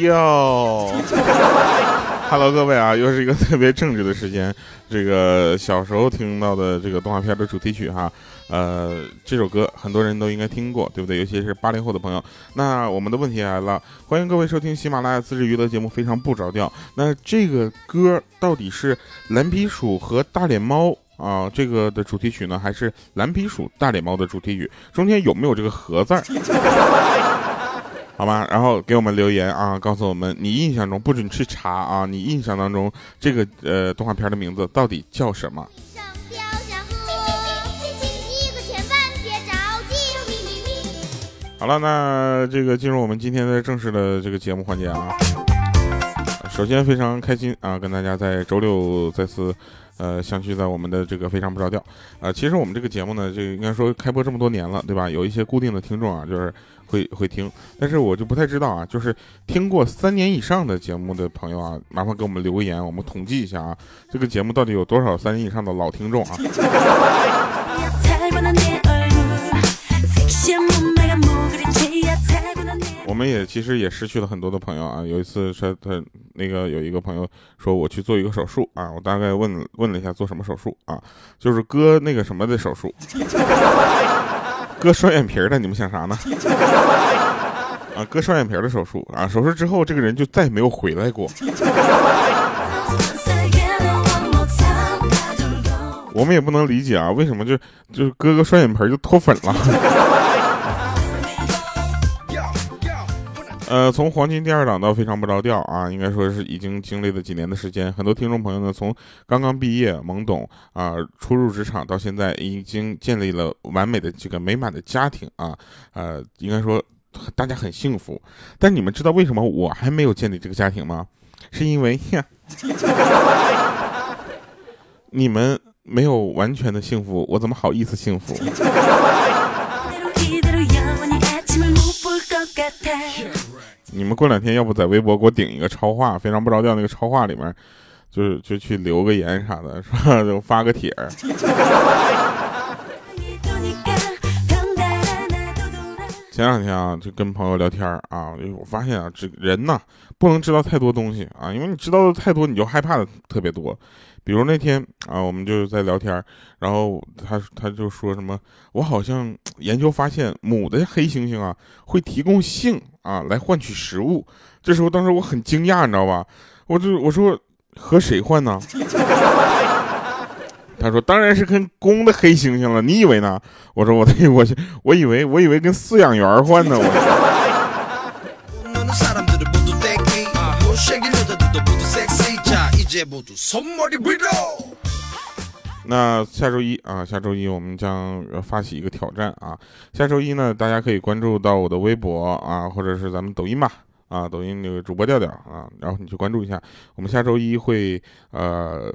哟，Hello，各位啊，又是一个特别正直的时间。这个小时候听到的这个动画片的主题曲哈，呃，这首歌很多人都应该听过，对不对？尤其是八零后的朋友。那我们的问题来了，欢迎各位收听喜马拉雅自制娱乐节目《非常不着调》。那这个歌到底是蓝皮鼠和大脸猫啊这个的主题曲呢，还是蓝皮鼠大脸猫的主题曲？中间有没有这个“和”字儿？好吧，然后给我们留言啊，告诉我们你印象中不准去查啊，你印象当中这个呃动画片的名字到底叫什么？好了，那这个进入我们今天的正式的这个节目环节啊。首先非常开心啊，跟大家在周六再次呃相聚在我们的这个非常不着调啊。其实我们这个节目呢，就应该说开播这么多年了，对吧？有一些固定的听众啊，就是。会会听，但是我就不太知道啊，就是听过三年以上的节目的朋友啊，麻烦给我们留个言，我们统计一下啊，这个节目到底有多少三年以上的老听众啊？我们也其实也失去了很多的朋友啊。有一次说他那个有一个朋友说我去做一个手术啊，我大概问问了一下做什么手术啊，就是割那个什么的手术。割双眼皮的，你们想啥呢？啊，割双眼皮的手术啊，手术之后这个人就再也没有回来过。我们也不能理解啊，为什么就就是割个双眼皮就脱粉了？呃，从黄金第二档到非常不着调啊，应该说是已经经历了几年的时间。很多听众朋友呢，从刚刚毕业懵懂啊，初入职场到现在，已经建立了完美的这个美满的家庭啊，呃，应该说大家很幸福。但你们知道为什么我还没有建立这个家庭吗？是因为呀，你们没有完全的幸福，我怎么好意思幸福？你们过两天要不在微博给我顶一个超话，非常不着调那个超话里面，就是就去留个言啥的，是吧？就发个帖儿。前两天啊，就跟朋友聊天啊，我发现啊，这人呐不能知道太多东西啊，因为你知道的太多，你就害怕的特别多。比如那天啊，我们就是在聊天，然后他他就说什么，我好像研究发现母的黑猩猩啊会提供性啊来换取食物。这时候当时我很惊讶，你知道吧？我就我说和谁换呢？他说当然是跟公的黑猩猩了。你以为呢？我说我我我以为我以为跟饲养员换呢。我。那下周一啊，下周一我们将发起一个挑战啊。下周一呢，大家可以关注到我的微博啊，或者是咱们抖音吧啊，抖音那个主播调调啊，然后你去关注一下。我们下周一会呃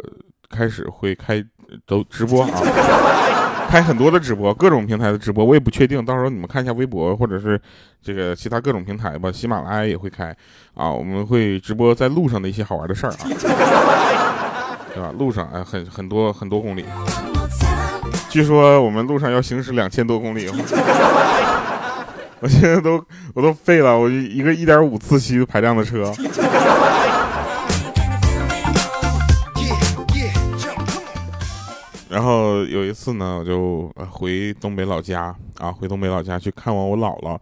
开始会开都直播啊，开很多的直播，各种平台的直播，我也不确定，到时候你们看一下微博或者是这个其他各种平台吧，喜马拉雅也会开啊，我们会直播在路上的一些好玩的事儿啊，对吧？路上哎，很很多很多公里，据说我们路上要行驶两千多公里，我现在都我都废了，我一个一点五自吸排量的车。然后有一次呢，我就回东北老家啊，回东北老家去看望我姥姥，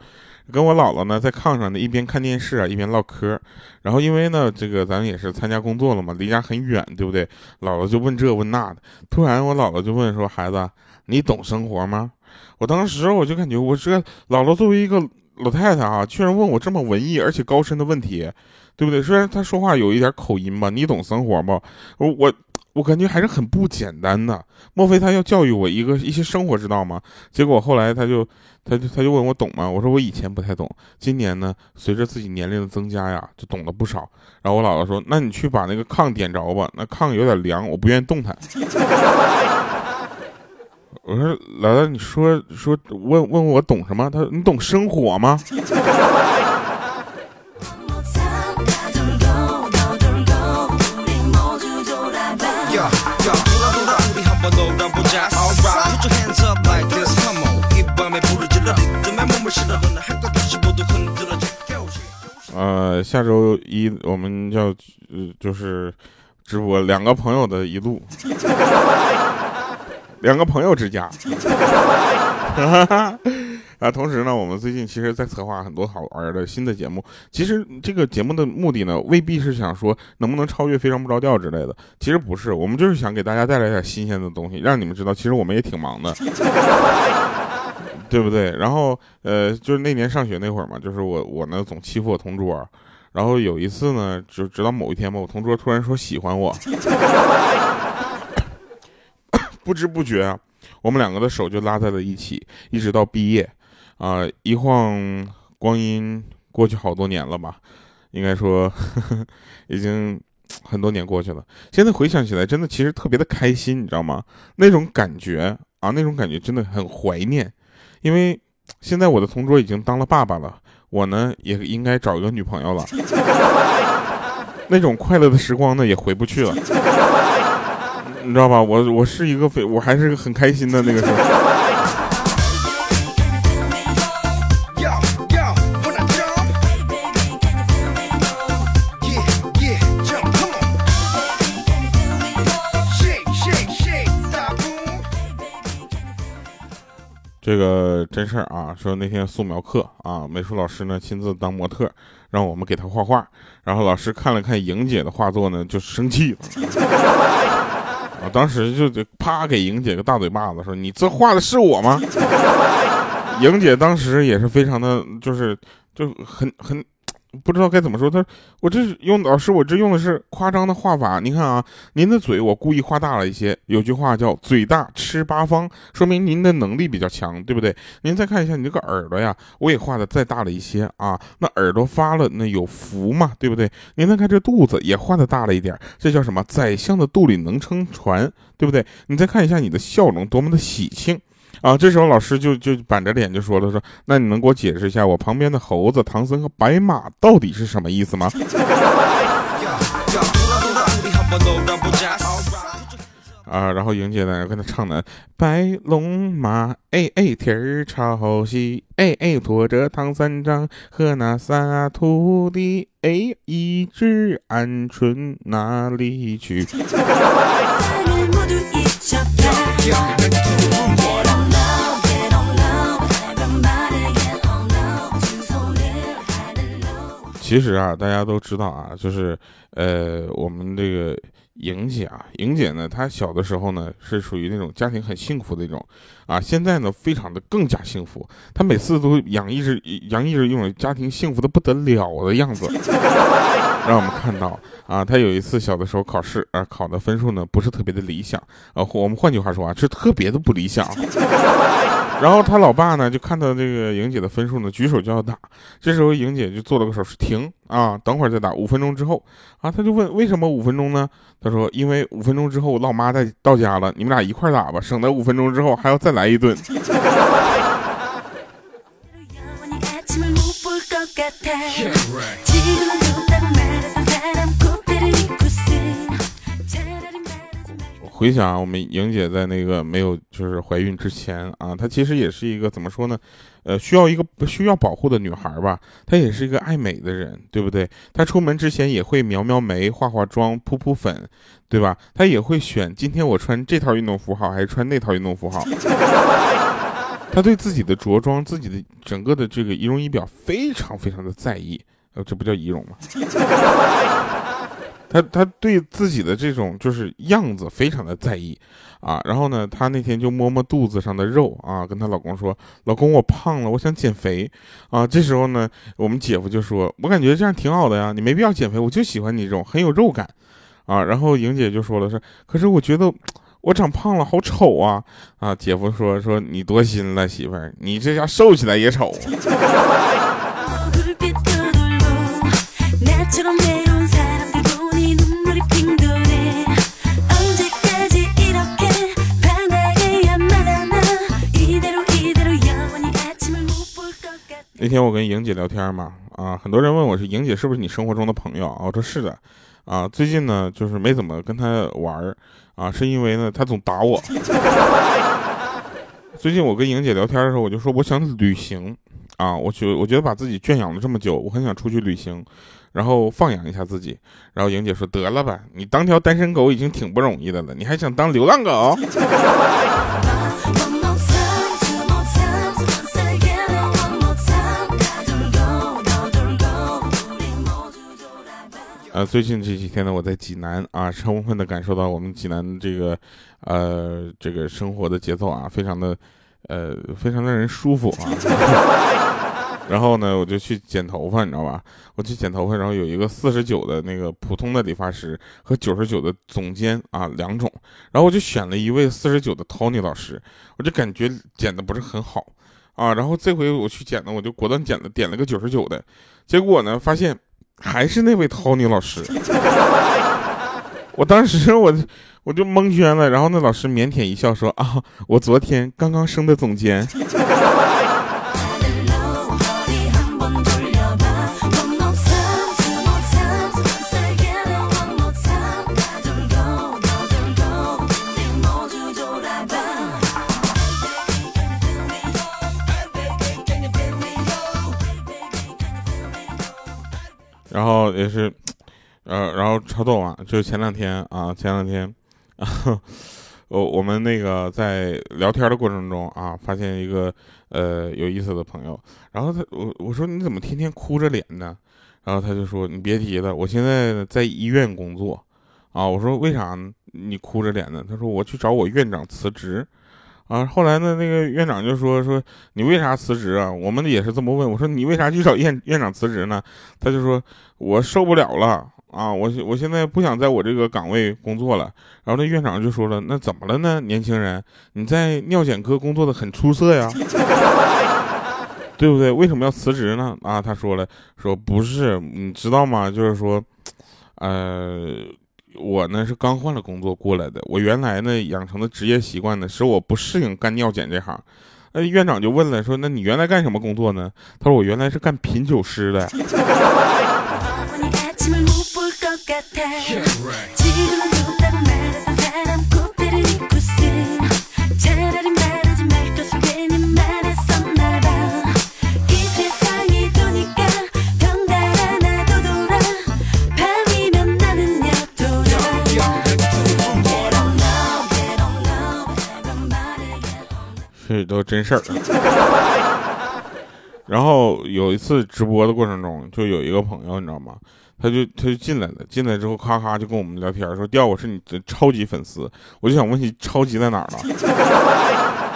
跟我姥姥呢在炕上呢一边看电视啊一边唠嗑。然后因为呢这个咱也是参加工作了嘛，离家很远，对不对？姥姥就问这问那的。突然我姥姥就问说：“孩子，你懂生活吗？”我当时我就感觉我这姥姥作为一个老太太啊，居然问我这么文艺而且高深的问题，对不对？虽然她说话有一点口音吧，你懂生活吗？我我。我感觉还是很不简单的，莫非他要教育我一个一些生活之道吗？结果后来他就，他就他就问我懂吗？我说我以前不太懂，今年呢，随着自己年龄的增加呀，就懂了不少。然后我姥姥说，那你去把那个炕点着吧，那炕有点凉，我不愿意动弹。我说姥姥，你说说问问我懂什么？他说你懂生火吗？呃，下周一我们要就是直播两个朋友的一路，两个朋友之家。啊，同时呢，我们最近其实在策划很多好玩的新的节目。其实这个节目的目的呢，未必是想说能不能超越《非常不着调》之类的。其实不是，我们就是想给大家带来点新鲜的东西，让你们知道，其实我们也挺忙的，对不对？然后，呃，就是那年上学那会儿嘛，就是我我呢总欺负我同桌，然后有一次呢，就直到某一天吧，我同桌突然说喜欢我，不知不觉啊，我们两个的手就拉在了一起，一直到毕业。啊，一晃光阴过去好多年了吧？应该说，呵呵已经很多年过去了。现在回想起来，真的其实特别的开心，你知道吗？那种感觉啊，那种感觉真的很怀念。因为现在我的同桌已经当了爸爸了，我呢也应该找一个女朋友了。那种快乐的时光呢也回不去了，你知道吧？我我是一个非，我还是个很开心的那个时候。这个真事儿啊，说那天素描课啊，美术老师呢亲自当模特，让我们给他画画。然后老师看了看莹姐的画作呢，就生气了。啊，当时就得啪给莹姐个大嘴巴子，说：“你这画的是我吗？” 莹姐当时也是非常的，就是就很很。不知道该怎么说，他我这是用老师，我这用的是夸张的画法。你看啊，您的嘴我故意画大了一些。有句话叫“嘴大吃八方”，说明您的能力比较强，对不对？您再看一下你这个耳朵呀，我也画的再大了一些啊。那耳朵发了，那有福嘛，对不对？您再看这肚子也画的大了一点，这叫什么？宰相的肚里能撑船，对不对？你再看一下你的笑容，多么的喜庆。啊，这时候老师就就板着脸就说了：“说那你能给我解释一下，我旁边的猴子、唐僧和白马到底是什么意思吗？” 啊，然后莹姐在那跟他唱呢：“白龙马，哎哎，天儿朝西，哎哎，驮着唐三藏和那仨徒弟，哎，一只鹌鹑哪里去？” 其实啊，大家都知道啊，就是，呃，我们这个莹姐啊，莹姐呢，她小的时候呢是属于那种家庭很幸福的一种，啊，现在呢非常的更加幸福，她每次都洋溢着洋溢着一种家庭幸福的不得了的样子，让我们看到啊，她有一次小的时候考试啊，考的分数呢不是特别的理想，啊，我们换句话说啊，是特别的不理想。然后他老爸呢，就看到这个莹姐的分数呢，举手就要打。这时候莹姐就做了个手势，停啊，等会儿再打。五分钟之后啊，他就问为什么五分钟呢？他说因为五分钟之后我老妈在到家了，你们俩一块打吧，省得五分钟之后还要再来一顿。回想我们莹姐在那个没有就是怀孕之前啊，她其实也是一个怎么说呢，呃，需要一个需要保护的女孩吧。她也是一个爱美的人，对不对？她出门之前也会描描眉、化化妆、扑扑粉，对吧？她也会选今天我穿这套运动服好还是穿那套运动服好。她对自己的着装、自己的整个的这个仪容仪表非常非常的在意，呃，这不叫仪容吗？她她对自己的这种就是样子非常的在意，啊，然后呢，她那天就摸摸肚子上的肉啊，跟她老公说：“老公，我胖了，我想减肥。”啊，这时候呢，我们姐夫就说：“我感觉这样挺好的呀，你没必要减肥，我就喜欢你这种很有肉感。”啊，然后莹姐就说了是：“可是我觉得我长胖了好丑啊！”啊，姐夫说：“说你多心了，媳妇儿，你这下瘦起来也丑。”那天我跟莹姐聊天嘛，啊，很多人问我是莹姐是不是你生活中的朋友啊？我说是的，啊，最近呢就是没怎么跟她玩儿，啊，是因为呢她总打我。最近我跟莹姐聊天的时候，我就说我想旅行，啊，我觉我觉得把自己圈养了这么久，我很想出去旅行，然后放养一下自己。然后莹姐说得了吧，你当条单身狗已经挺不容易的了，你还想当流浪狗？呃，最近这几天呢，我在济南啊，充分的感受到我们济南这个，呃，这个生活的节奏啊，非常的，呃，非常让人舒服啊。然后呢，我就去剪头发，你知道吧？我去剪头发，然后有一个四十九的那个普通的理发师和九十九的总监啊，两种。然后我就选了一位四十九的 Tony 老师，我就感觉剪的不是很好啊。然后这回我去剪呢，我就果断剪了，点了个九十九的，结果呢，发现。还是那位 Tony 老师，我当时我我就蒙圈了，然后那老师腼腆一笑说：“啊，我昨天刚刚升的总监。”也是，呃，然后超逗啊！就是前两天啊，前两天，我我们那个在聊天的过程中啊，发现一个呃有意思的朋友。然后他我我说你怎么天天哭着脸呢？然后他就说你别提了，我现在在医院工作啊。我说为啥你哭着脸呢？他说我去找我院长辞职。啊，后来呢，那个院长就说说你为啥辞职啊？我们也是这么问。我说你为啥去找院院长辞职呢？他就说我受不了了啊，我我现在不想在我这个岗位工作了。然后那院长就说了，那怎么了呢？年轻人，你在尿检科工作的很出色呀，对不对？为什么要辞职呢？啊，他说了，说不是，你知道吗？就是说，呃。我呢是刚换了工作过来的，我原来呢养成的职业习惯呢使我不适应干尿检这行。那院长就问了，说那你原来干什么工作呢？他说我原来是干品酒师的。这都真事儿。然后有一次直播的过程中，就有一个朋友，你知道吗？他就他就进来了，进来之后咔咔就跟我们聊天，说：“调我是你的超级粉丝。”我就想问你，超级在哪儿了？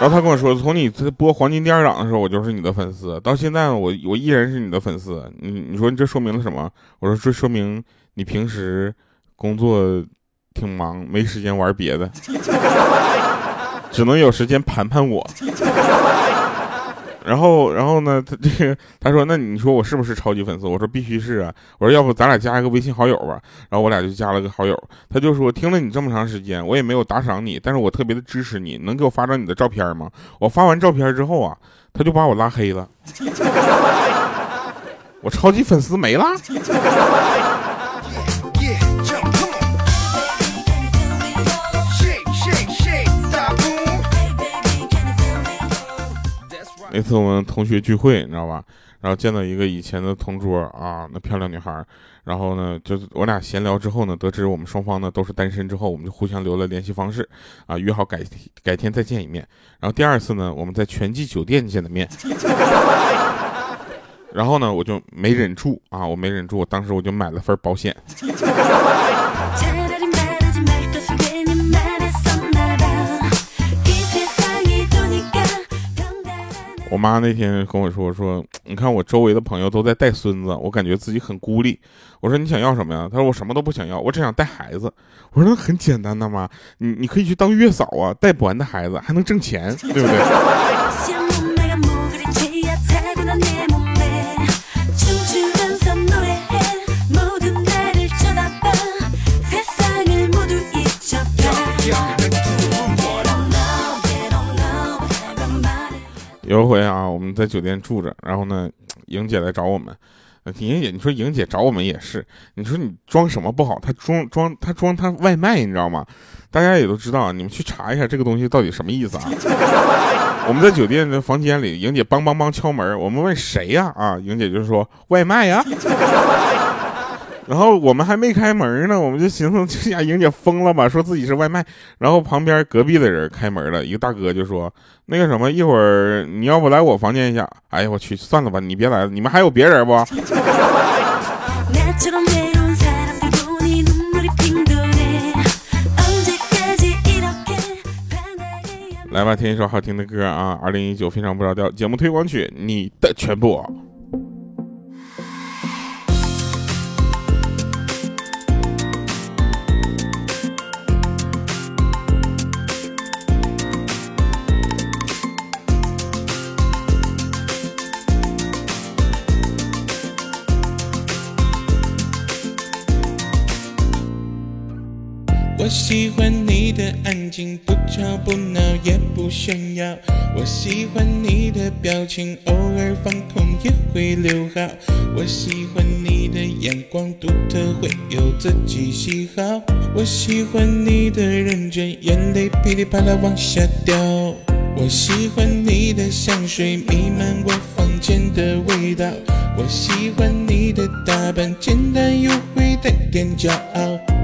然后他跟我说，从你播《黄金第二档》的时候，我就是你的粉丝，到现在我我依然是你的粉丝。你你说这说明了什么？我说这说明你平时工作挺忙，没时间玩别的。只能有时间盘盘我，然后，然后呢？他这个他说：“那你说我是不是超级粉丝？”我说：“必须是啊！”我说：“要不咱俩加一个微信好友吧？”然后我俩就加了个好友。他就说：“听了你这么长时间，我也没有打赏你，但是我特别的支持你，能给我发张你的照片吗？”我发完照片之后啊，他就把我拉黑了，我超级粉丝没了。那次我们同学聚会，你知道吧？然后见到一个以前的同桌啊，那漂亮女孩。然后呢，就是我俩闲聊之后呢，得知我们双方呢都是单身之后，我们就互相留了联系方式，啊，约好改改天再见一面。然后第二次呢，我们在全季酒店见的面。然后呢，我就没忍住啊，我没忍住，我当时我就买了份保险。妈那天跟我说：“说你看我周围的朋友都在带孙子，我感觉自己很孤立。”我说：“你想要什么呀？”他说：“我什么都不想要，我只想带孩子。”我说：“那很简单的嘛，你你可以去当月嫂啊，带不完的孩子还能挣钱，对不对？” 有一回啊，我们在酒店住着，然后呢，莹姐来找我们，莹姐，你说莹姐找我们也是，你说你装什么不好？她装装她装她外卖，你知道吗？大家也都知道，你们去查一下这个东西到底什么意思啊？我们在酒店的房间里，莹姐梆梆梆敲门，我们问谁呀？啊，莹姐就说外卖呀。然后我们还没开门呢，我们就寻思这家莹姐疯了吧，说自己是外卖。然后旁边隔壁的人开门了，一个大哥就说：“那个什么，一会儿你要不来我房间一下？”哎呀，我去，算了吧，你别来了，你们还有别人不？来吧，听一首好听的歌啊！二零一九非常不着调节目推广曲，你的全部。也不炫耀。我喜欢你的表情，偶尔放空也会留好。我喜欢你的眼光独特，会有自己喜好。我喜欢你的认真，眼泪噼里啪啦往下掉。我喜欢你的香水弥漫我房间的味道。我喜欢你的打扮，简单又会带点骄傲。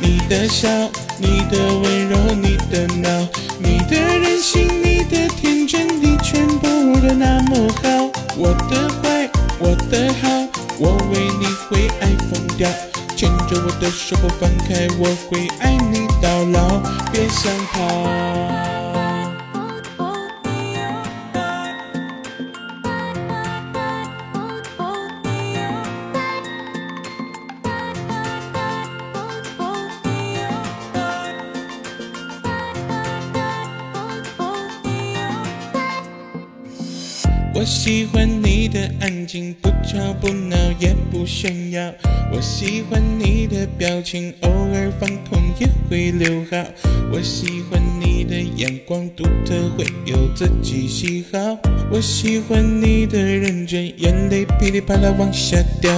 你的笑，你的温柔，你的闹，你的任性，你的天真，你全部都那么好。我的坏，我的好，我为你会爱疯掉。牵着我的手不放开，我会爱你到老，别想逃。我喜欢你的安静，不吵不闹也不炫耀。我喜欢你的表情，偶尔放空也会留好。我喜欢你的眼光独特，会有自己喜好。我喜欢你的认真，眼泪噼里啪啦往下掉。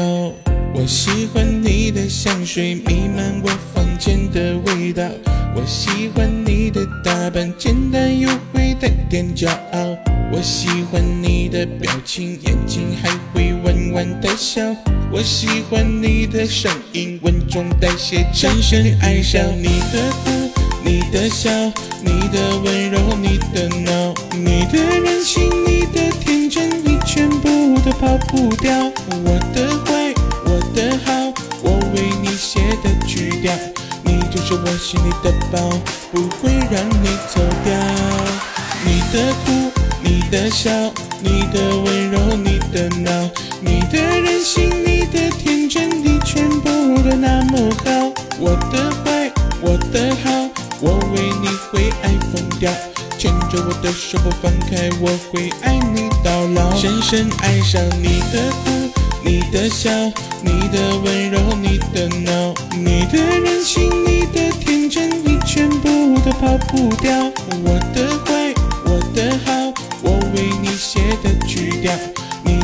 我喜欢你的香水弥漫我房间的味道。声音，稳重带些深深爱上你的哭，你的笑，你的温柔，你的闹，你的任性，你的天真，你全部都跑不掉。我的坏，我的好，我为你写的曲调，你就是我心里的宝，不会让你走掉。你的哭。你的笑，你的温柔，你的闹，你的任性，你的天真，你全部都那么好。我的坏，我的好，我为你会爱疯掉。牵着我的手不放开，我会爱你到老。深深爱上你的哭，你的笑，你的温柔，你的闹，你的任性，你的天真，你全部都跑不掉。我的坏，我的好。我为你写的曲调，